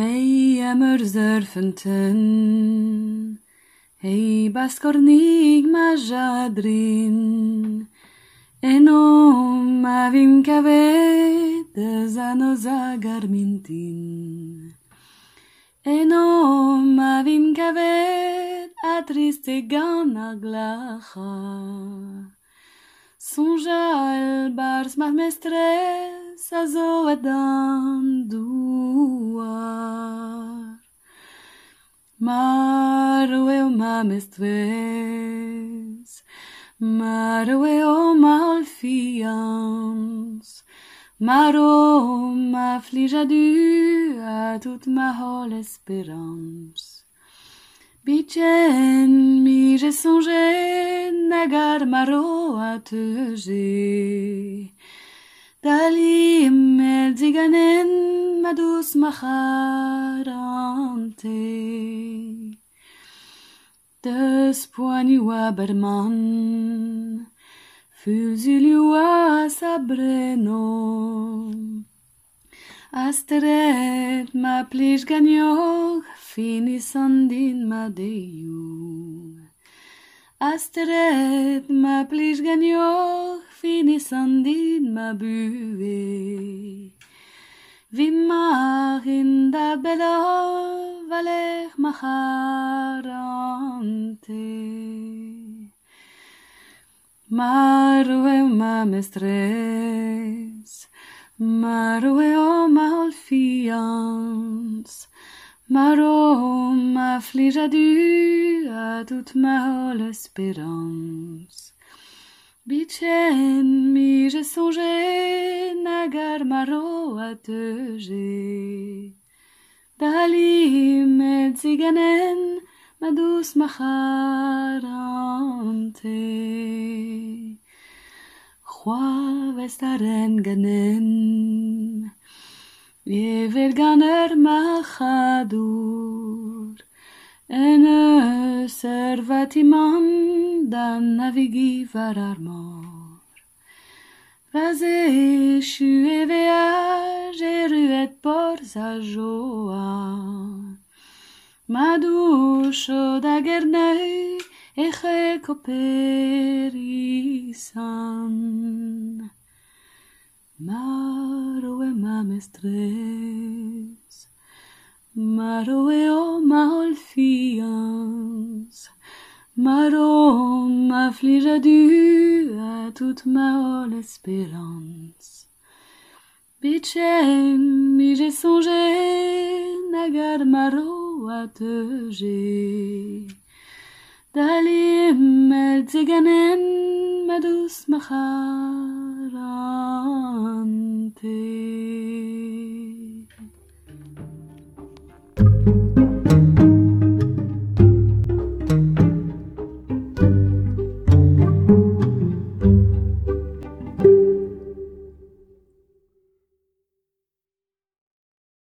Melyem özörfüntin, Hey baskornig ma jadrin, Eno ma vim kave de zano zagarmintin. Eno ma vim kave atriste gana glacha. Sonja el bars ma mestres, a zo adam duar. Maro eu ma mestres, maro eu ma olfiance, maro ma flija du a toute ma hol espérance. Bichen mi j'ai songé nagar maro a te j'ai. Dalim el ma douce macharante. Des poignua berman, fulziliua sabreno. Asteret ma plish gagnog, finisandin ma deiu. Asteret ma plish gagnog, finisandin ma bue. Vimar in da valer macharante. Marue ma mestres, marue o ma olfiance, maro ma flija du a toute ma hol espérance. Bichen mi j'ai songé nagar maro a te j'ai. Dalim et ziganen ma douce macharante. Roi vestaren ganen, Yevel ganer Ene servatiman dan navigi vararmor. Vaze shue vea jeruet por sa joa. Ma douche d'agerneuil eche coperisan. Maro e ma mestres, Maro e o ma olfiance, Maro ma flija du a toute ma hol espérance. Bichen mi j'ai songé, nagar maro a te j'ai. Dalim el ziganen ma douce machar.